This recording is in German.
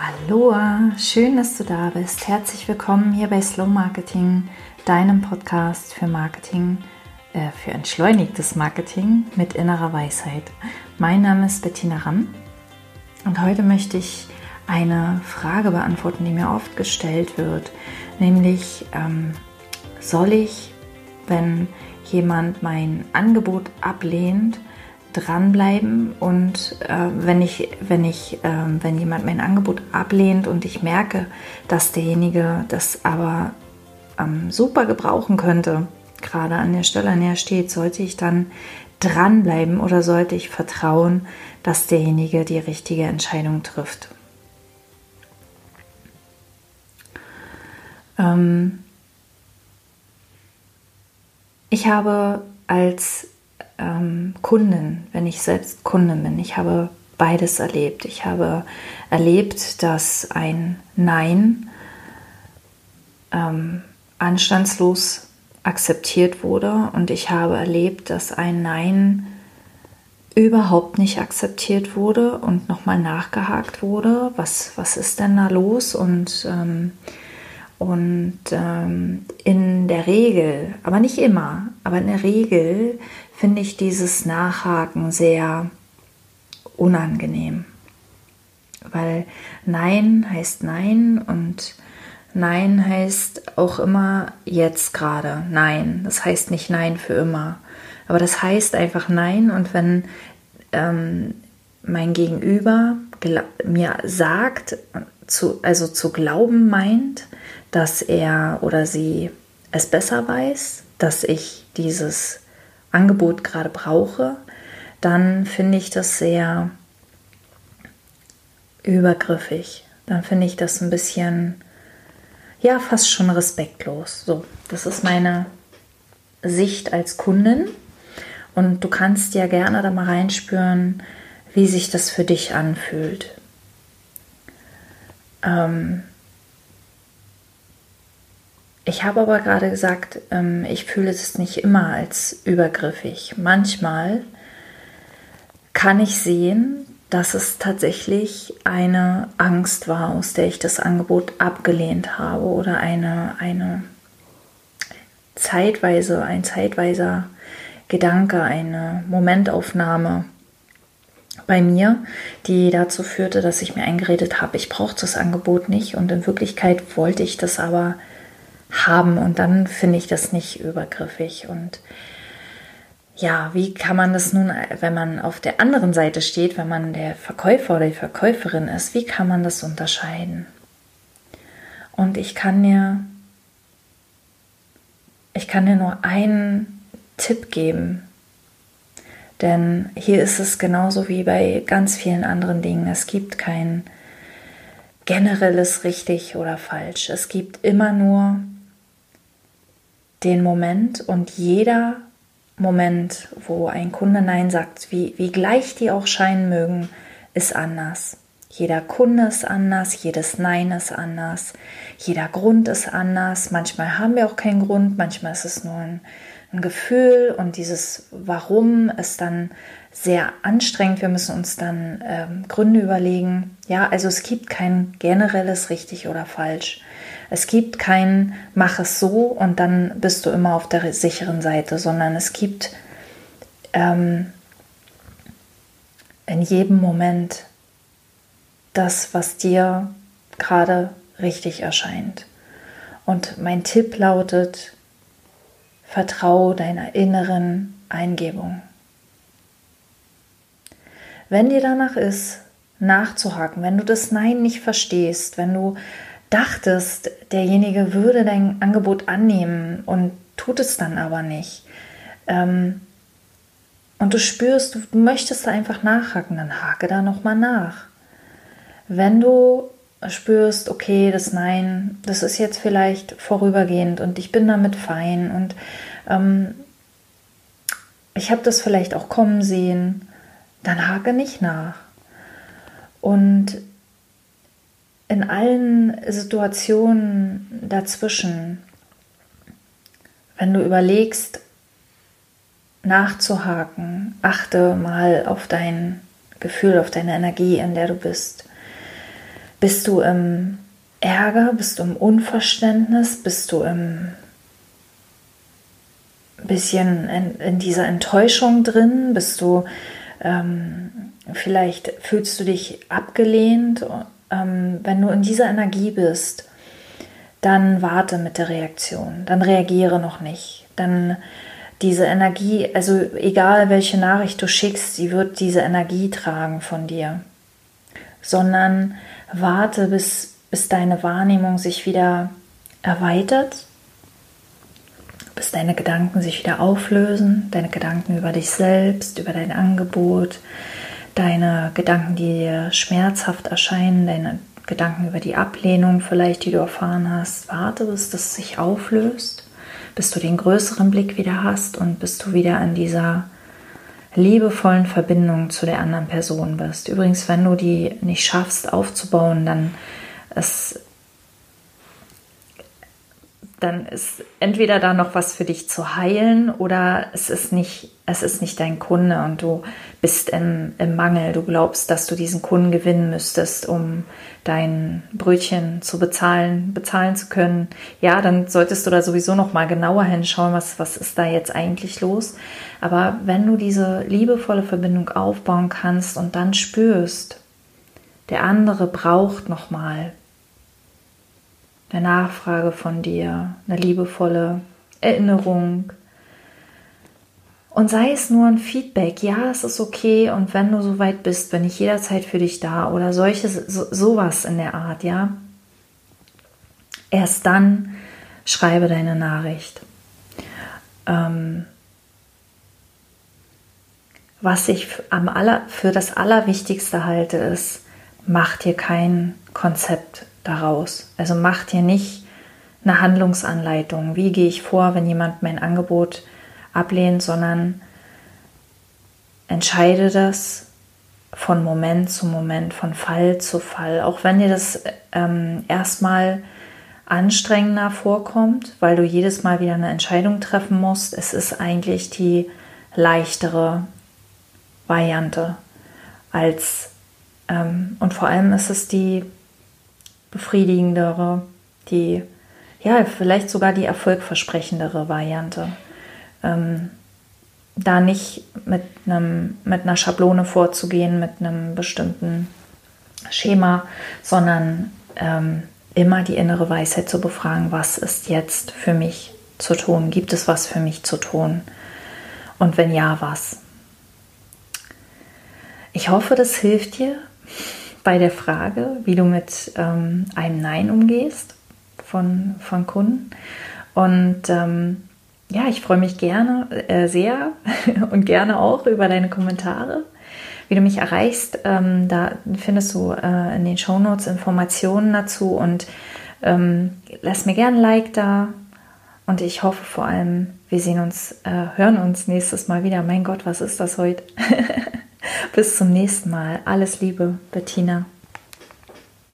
Aloha, schön, dass du da bist. Herzlich willkommen hier bei Slow Marketing, deinem Podcast für Marketing, äh, für entschleunigtes Marketing mit innerer Weisheit. Mein Name ist Bettina Ramm und heute möchte ich eine Frage beantworten, die mir oft gestellt wird, nämlich ähm, soll ich, wenn jemand mein Angebot ablehnt, dranbleiben und äh, wenn ich, wenn ich, äh, wenn jemand mein Angebot ablehnt und ich merke, dass derjenige das aber ähm, super gebrauchen könnte, gerade an der Stelle, an der er steht, sollte ich dann dranbleiben oder sollte ich vertrauen, dass derjenige die richtige Entscheidung trifft? Ähm ich habe als ähm, Kunden, wenn ich selbst Kundin bin. Ich habe beides erlebt. Ich habe erlebt, dass ein Nein ähm, anstandslos akzeptiert wurde und ich habe erlebt, dass ein Nein überhaupt nicht akzeptiert wurde und nochmal nachgehakt wurde, was, was ist denn da los und ähm, und ähm, in der Regel, aber nicht immer, aber in der Regel finde ich dieses Nachhaken sehr unangenehm. Weil Nein heißt Nein und Nein heißt auch immer jetzt gerade Nein. Das heißt nicht Nein für immer. Aber das heißt einfach Nein und wenn ähm, mein Gegenüber mir sagt, zu, also zu glauben meint, dass er oder sie es besser weiß, dass ich dieses Angebot gerade brauche, dann finde ich das sehr übergriffig. Dann finde ich das ein bisschen, ja, fast schon respektlos. So, das ist meine Sicht als Kundin. Und du kannst ja gerne da mal reinspüren, wie sich das für dich anfühlt. Ähm, ich habe aber gerade gesagt, ähm, ich fühle es nicht immer als übergriffig. Manchmal kann ich sehen, dass es tatsächlich eine Angst war, aus der ich das Angebot abgelehnt habe oder eine, eine zeitweise, ein zeitweiser Gedanke, eine Momentaufnahme bei mir, die dazu führte, dass ich mir eingeredet habe, ich brauche das Angebot nicht und in Wirklichkeit wollte ich das aber haben und dann finde ich das nicht übergriffig und ja, wie kann man das nun, wenn man auf der anderen Seite steht, wenn man der Verkäufer oder die Verkäuferin ist, wie kann man das unterscheiden? Und ich kann dir, ich kann dir nur einen Tipp geben, denn hier ist es genauso wie bei ganz vielen anderen Dingen. Es gibt kein generelles richtig oder falsch. Es gibt immer nur den Moment und jeder Moment, wo ein Kunde Nein sagt, wie, wie gleich die auch scheinen mögen, ist anders. Jeder Kunde ist anders, jedes Nein ist anders, jeder Grund ist anders. Manchmal haben wir auch keinen Grund, manchmal ist es nur ein, ein Gefühl und dieses Warum ist dann sehr anstrengend. Wir müssen uns dann ähm, Gründe überlegen. Ja, also es gibt kein generelles richtig oder falsch. Es gibt kein Mach es so und dann bist du immer auf der sicheren Seite, sondern es gibt ähm, in jedem Moment das, was dir gerade richtig erscheint. Und mein Tipp lautet, vertraue deiner inneren Eingebung. Wenn dir danach ist, nachzuhaken, wenn du das Nein nicht verstehst, wenn du dachtest, derjenige würde dein Angebot annehmen und tut es dann aber nicht. Ähm, und du spürst, du möchtest da einfach nachhaken, dann hake da nochmal nach. Wenn du spürst, okay, das Nein, das ist jetzt vielleicht vorübergehend und ich bin damit fein und ähm, ich habe das vielleicht auch kommen sehen, dann hake nicht nach. Und in allen Situationen dazwischen, wenn du überlegst, nachzuhaken, achte mal auf dein Gefühl, auf deine Energie, in der du bist. Bist du im Ärger? Bist du im Unverständnis? Bist du im bisschen in, in dieser Enttäuschung drin? Bist du ähm, vielleicht fühlst du dich abgelehnt? Ähm, wenn du in dieser Energie bist, dann warte mit der Reaktion, dann reagiere noch nicht, dann diese Energie, also egal welche Nachricht du schickst, sie wird diese Energie tragen von dir, sondern warte, bis, bis deine Wahrnehmung sich wieder erweitert, bis deine Gedanken sich wieder auflösen, deine Gedanken über dich selbst, über dein Angebot, deine Gedanken, die dir schmerzhaft erscheinen, deine Gedanken über die Ablehnung vielleicht, die du erfahren hast. Warte, bis das sich auflöst, bis du den größeren Blick wieder hast und bis du wieder an dieser liebevollen Verbindung zu der anderen Person bist. Übrigens, wenn du die nicht schaffst aufzubauen, dann ist dann ist entweder da noch was für dich zu heilen oder es ist nicht, es ist nicht dein Kunde und du bist im, im Mangel. Du glaubst, dass du diesen Kunden gewinnen müsstest, um dein Brötchen zu bezahlen, bezahlen zu können. Ja, dann solltest du da sowieso noch mal genauer hinschauen, was, was ist da jetzt eigentlich los. Aber wenn du diese liebevolle Verbindung aufbauen kannst und dann spürst, der andere braucht noch mal eine Nachfrage von dir, eine liebevolle Erinnerung. Und sei es nur ein Feedback, ja, es ist okay und wenn du so weit bist, bin ich jederzeit für dich da oder solches, so, sowas in der Art, ja. Erst dann schreibe deine Nachricht. Ähm, was ich am aller, für das Allerwichtigste halte, ist, mach dir kein Konzept daraus. Also mach dir nicht eine Handlungsanleitung, wie gehe ich vor, wenn jemand mein Angebot ablehnt, sondern entscheide das von Moment zu Moment, von Fall zu Fall. Auch wenn dir das ähm, erstmal anstrengender vorkommt, weil du jedes Mal wieder eine Entscheidung treffen musst, es ist eigentlich die leichtere Variante als ähm, und vor allem ist es die befriedigendere, die ja vielleicht sogar die erfolgversprechendere Variante. Ähm, da nicht mit, einem, mit einer Schablone vorzugehen, mit einem bestimmten Schema, sondern ähm, immer die innere Weisheit zu befragen, was ist jetzt für mich zu tun? Gibt es was für mich zu tun? Und wenn ja, was? Ich hoffe, das hilft dir bei der Frage, wie du mit ähm, einem Nein umgehst von, von Kunden. Und ähm, ja, ich freue mich gerne, äh, sehr und gerne auch über deine Kommentare. Wie du mich erreichst, ähm, da findest du äh, in den Shownotes Informationen dazu und ähm, lass mir gerne ein Like da. Und ich hoffe vor allem, wir sehen uns, äh, hören uns nächstes Mal wieder. Mein Gott, was ist das heute? Bis zum nächsten Mal. Alles Liebe, Bettina.